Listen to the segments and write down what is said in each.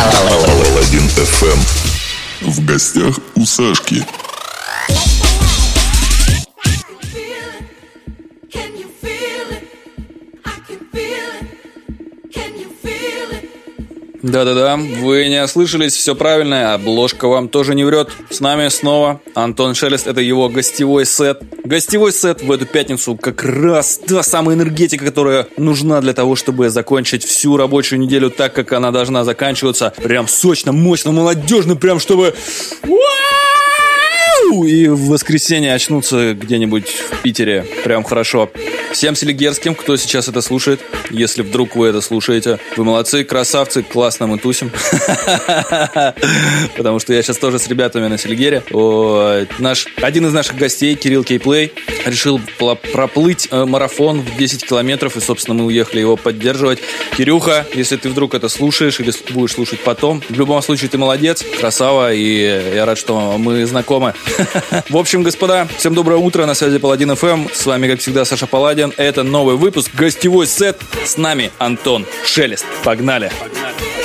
Паладин FM. В гостях у Сашки. Да-да-да, вы не ослышались, все правильно, обложка вам тоже не врет. С нами снова Антон Шелест, это его гостевой сет. Гостевой сет в эту пятницу как раз та самая энергетика, которая нужна для того, чтобы закончить всю рабочую неделю так, как она должна заканчиваться. Прям сочно, мощно, молодежно, прям чтобы... И в воскресенье очнуться где-нибудь в Питере. Прям хорошо. Всем селигерским, кто сейчас это слушает, если вдруг вы это слушаете, вы молодцы, красавцы, классно мы тусим. Потому что я сейчас тоже с ребятами на Селигере. Наш, один из наших гостей, Кирилл Кейплей, решил проплыть э, марафон в 10 километров, и, собственно, мы уехали его поддерживать. Кирюха, если ты вдруг это слушаешь или будешь слушать потом, в любом случае ты молодец, красава, и я рад, что мы знакомы. В общем, господа, всем доброе утро, на связи Паладин ФМ. С вами, как всегда, Саша Паладин. Это новый выпуск, гостевой сет. С нами Антон Шелест. Погнали! Погнали!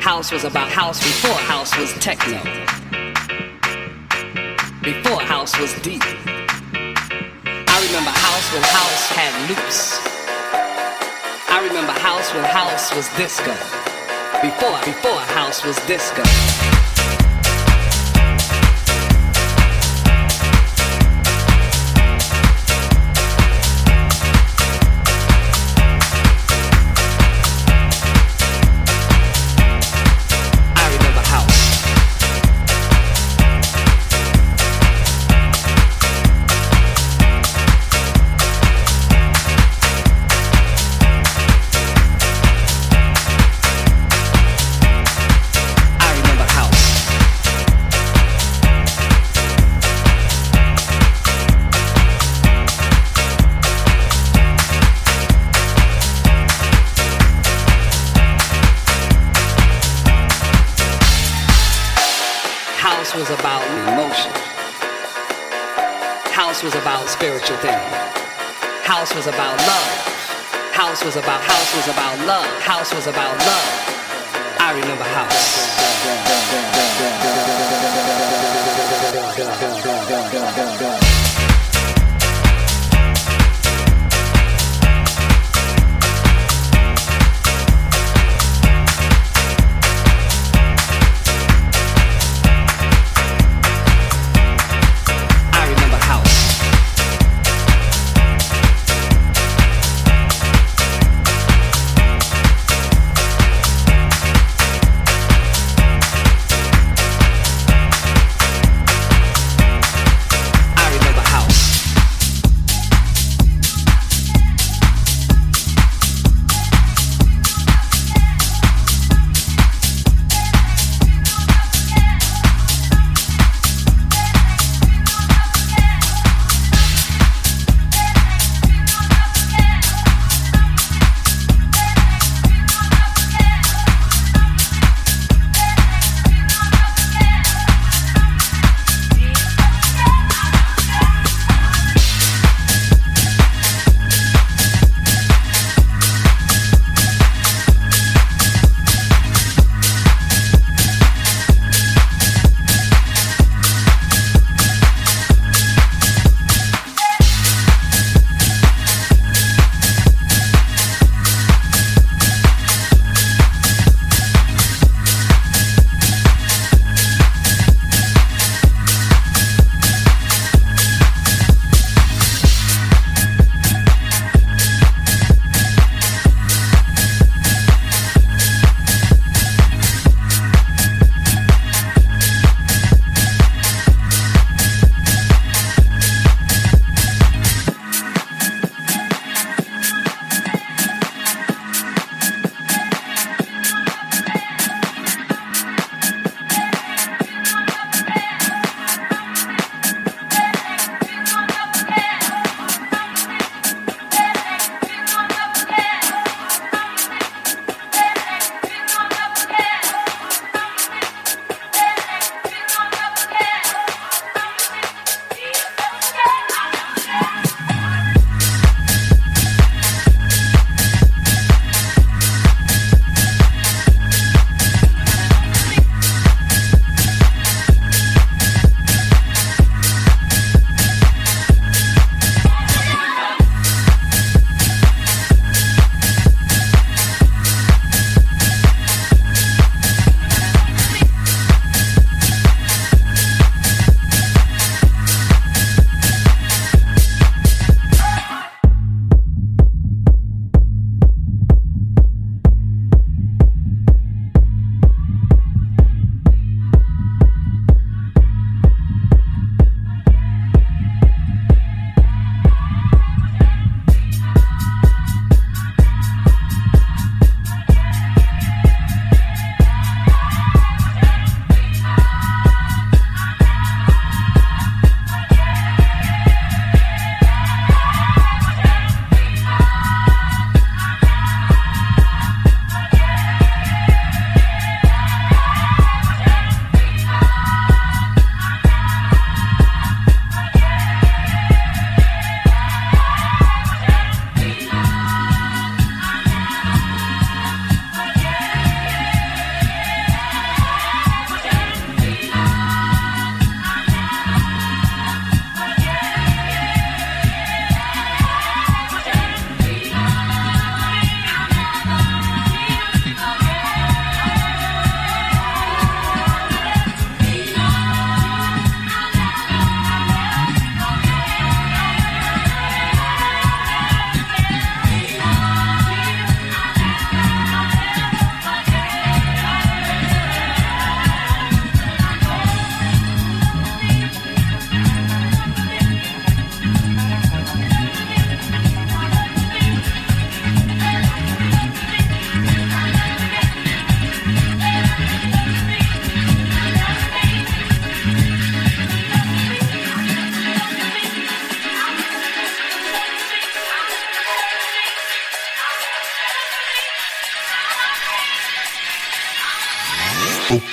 House was about house before house was techno. Before house was deep. I remember house when house had loops. I remember house when house was disco. Before, before house was disco. house was about love. I remember house.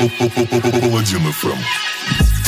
Паладин ФМ.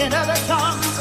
another tongue.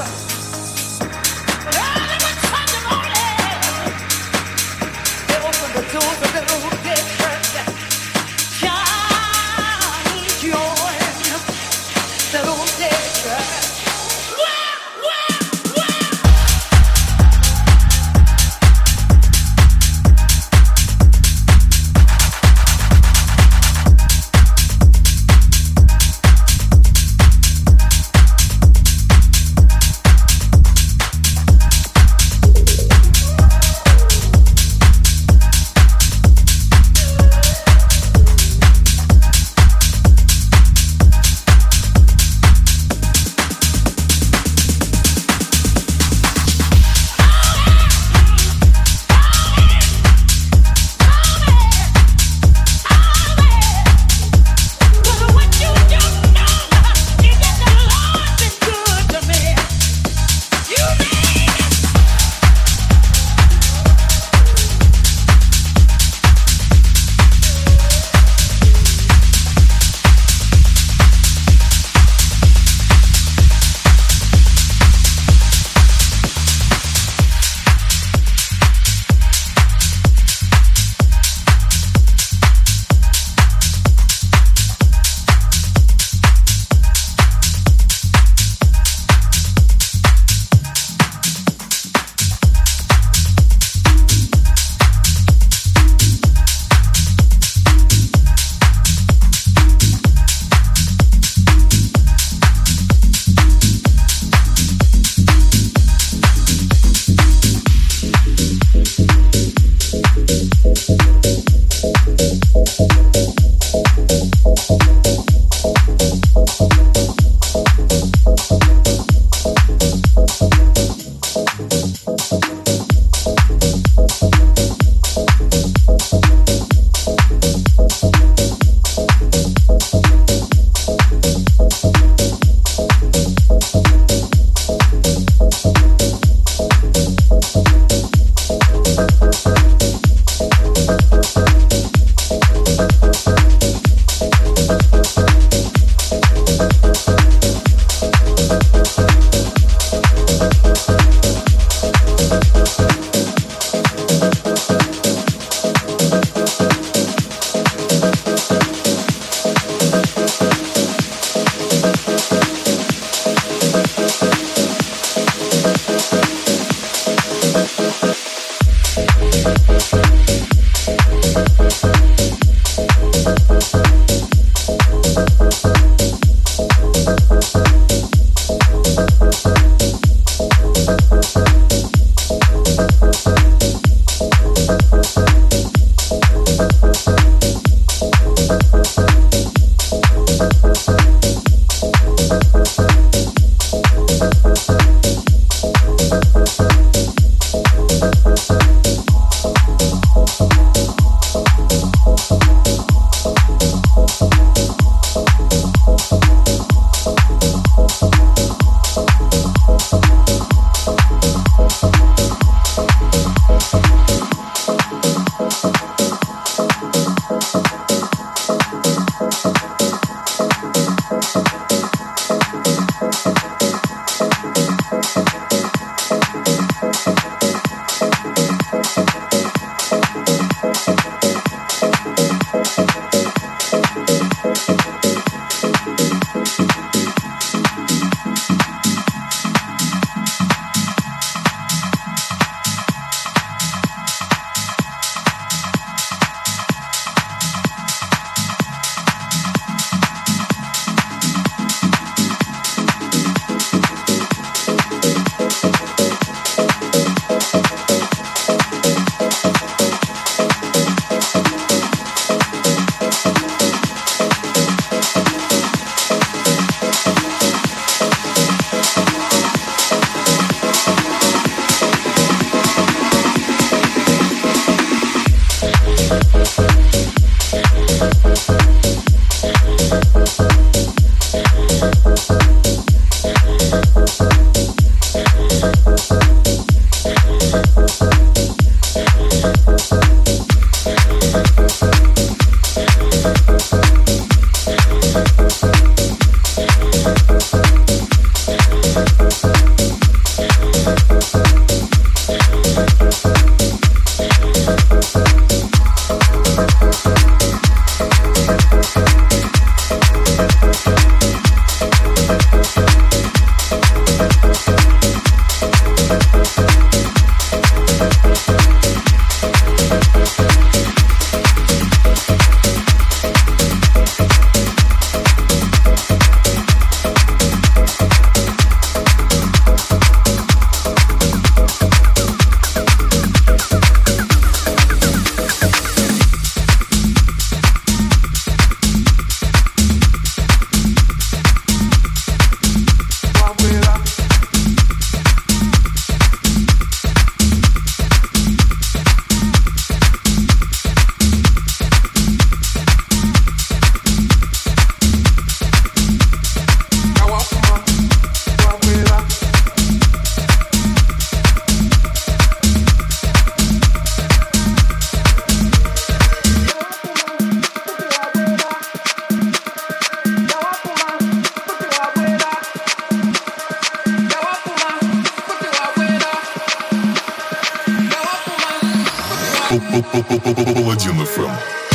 Паладин ФМ.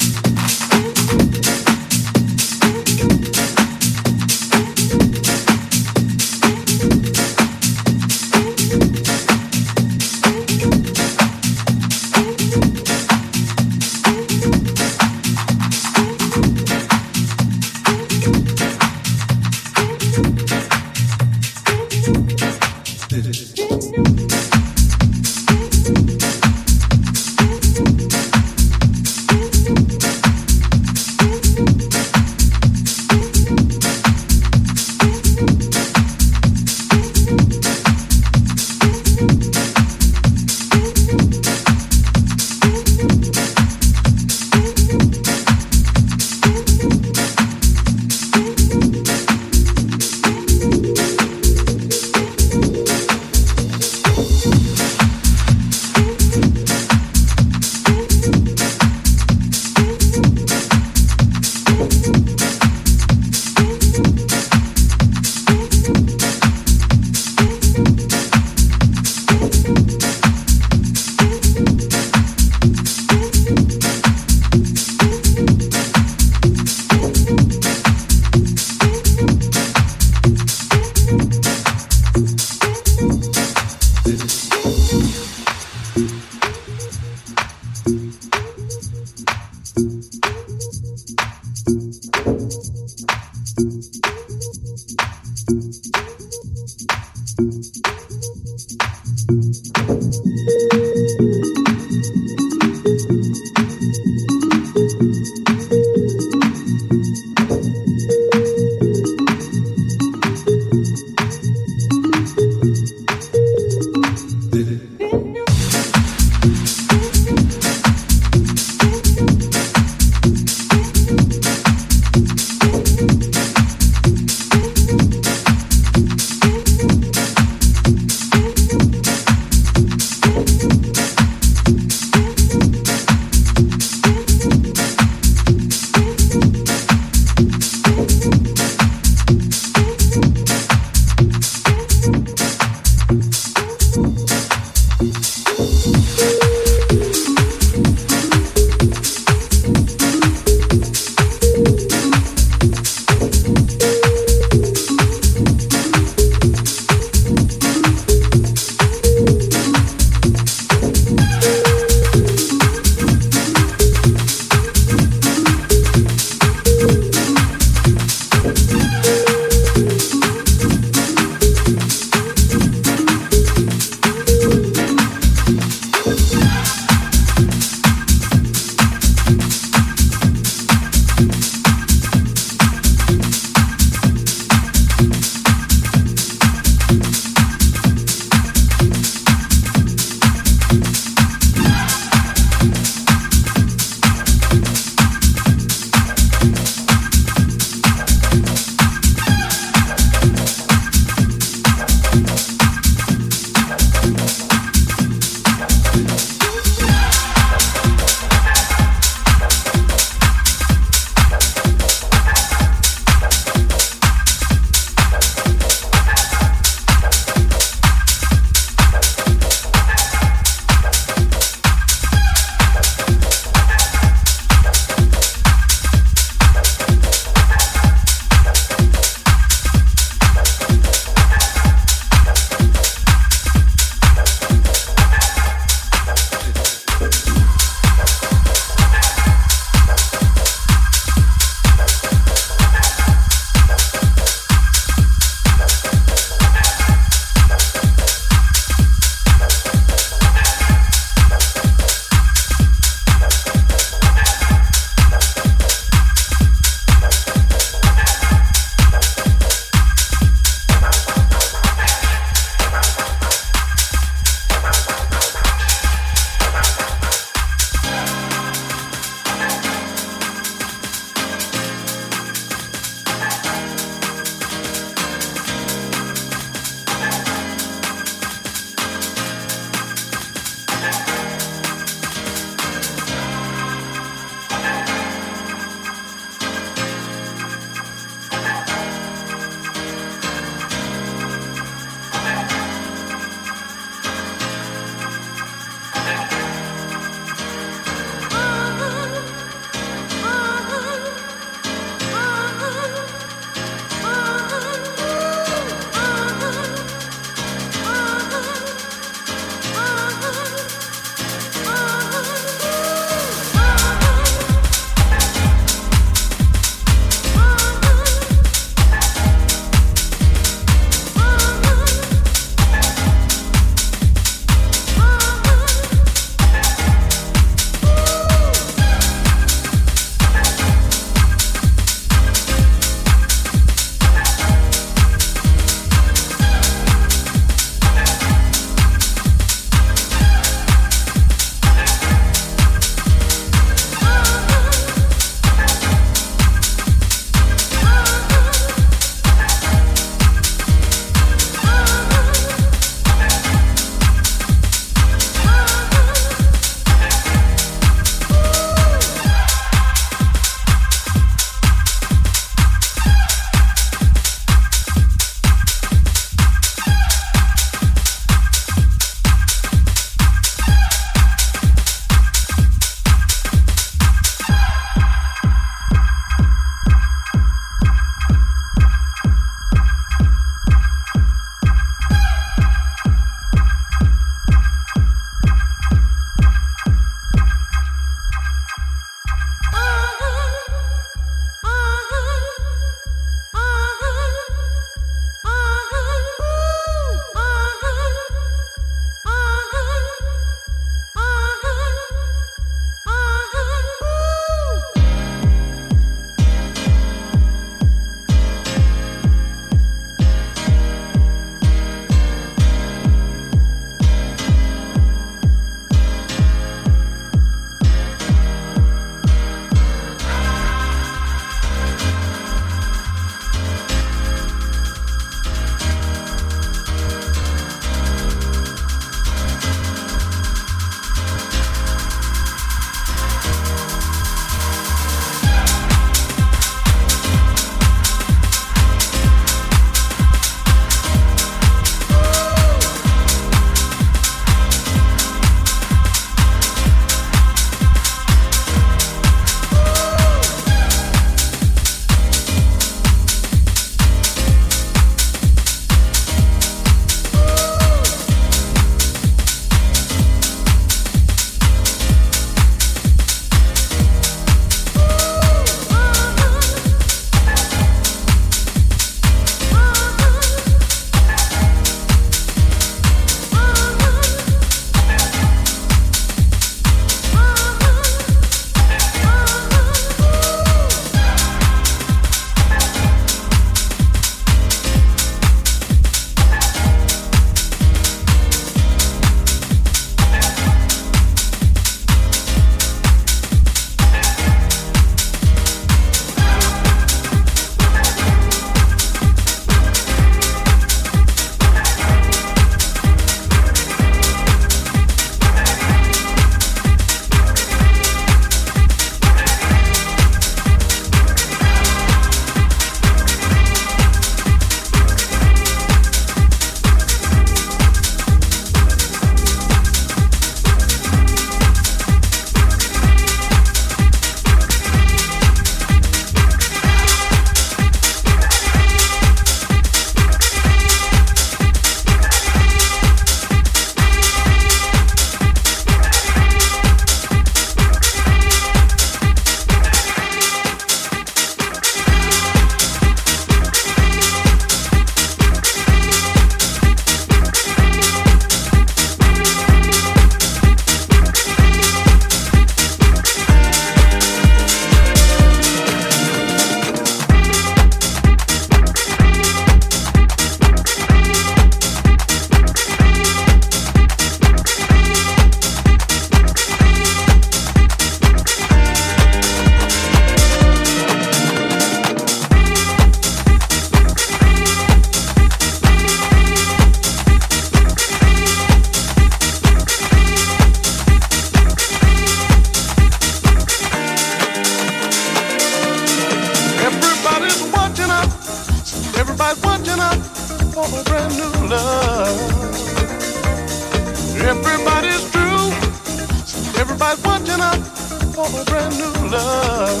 brand new love.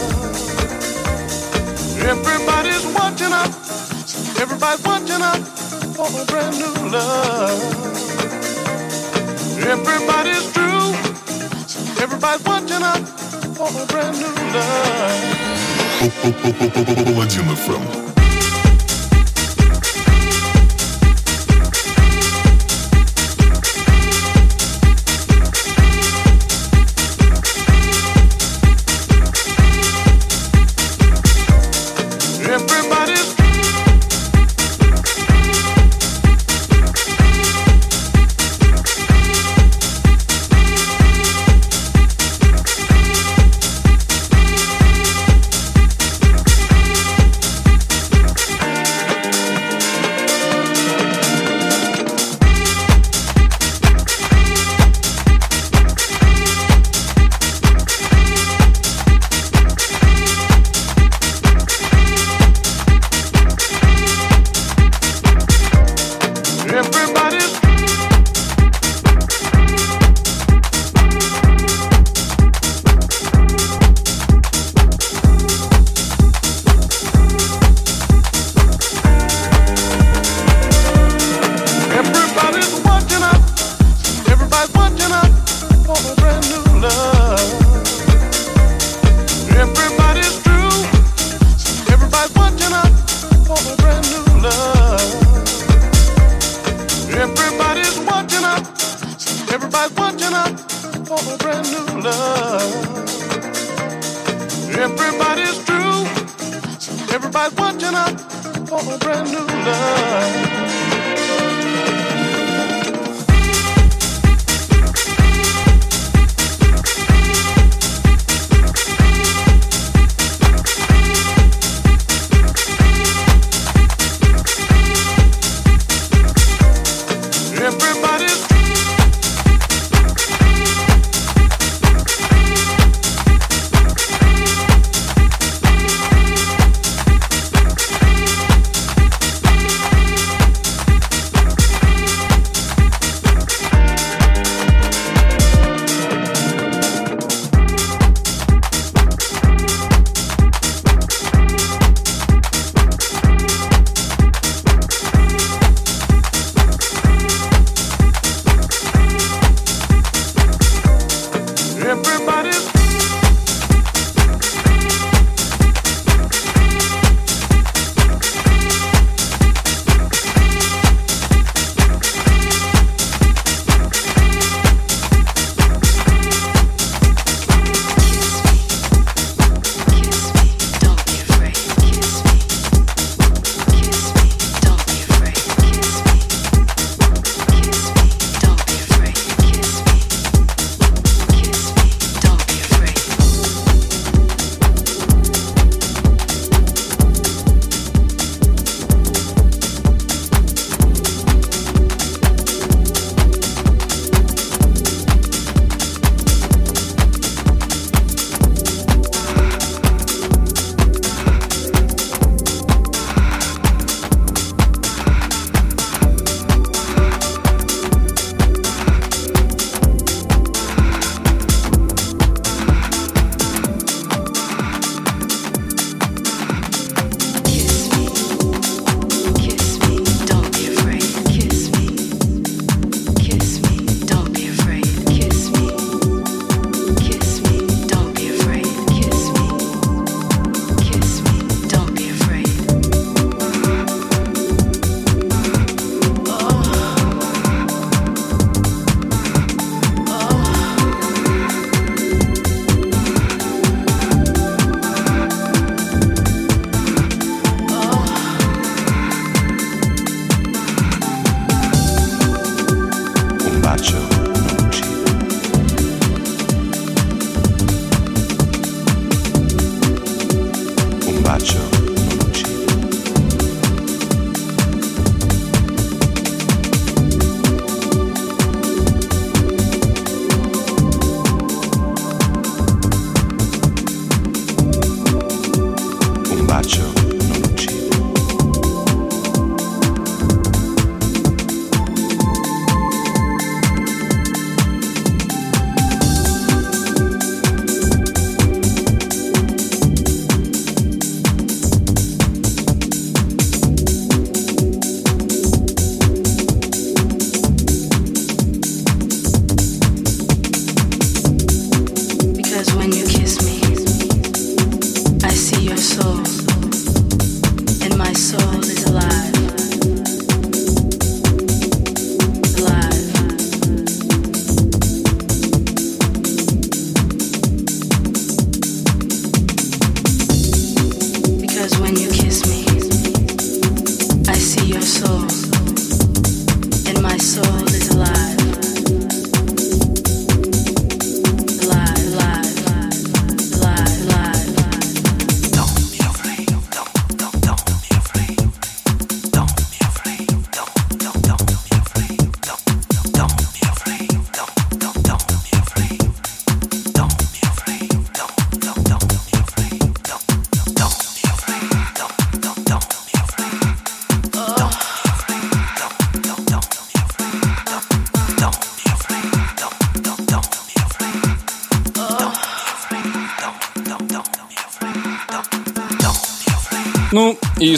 Everybody's watching out. Everybody's watching out for a brand new love. Everybody's true. Everybody's watching out for a brand new love. Паладин ФМ. brand new love. Everybody's true. Everybody's watching out for a brand new love.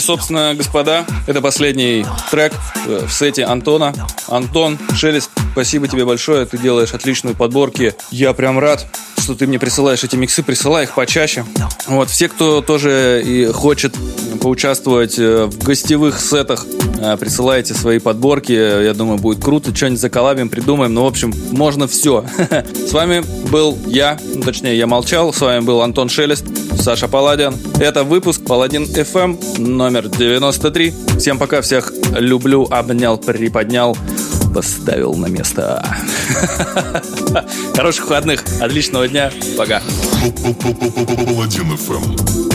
Собственно, господа, это последний трек э, в сете Антона. Антон, Шелест, спасибо тебе большое. Ты делаешь отличные подборки. Я прям рад, что ты мне присылаешь эти миксы. Присылай их почаще. Вот, все, кто тоже и хочет поучаствовать э, в гостевых сетах, э, присылайте свои подборки. Я думаю, будет круто. Что-нибудь заколабим, придумаем. Ну, в общем, можно все. С вами был я, ну, точнее, я молчал. С вами был Антон Шелест, Саша Паладин. Это выпуск Паладин FM номер 93. Всем пока, всех люблю, обнял, приподнял, поставил на место. Хороших выходных, отличного дня, пока. Паладин FM.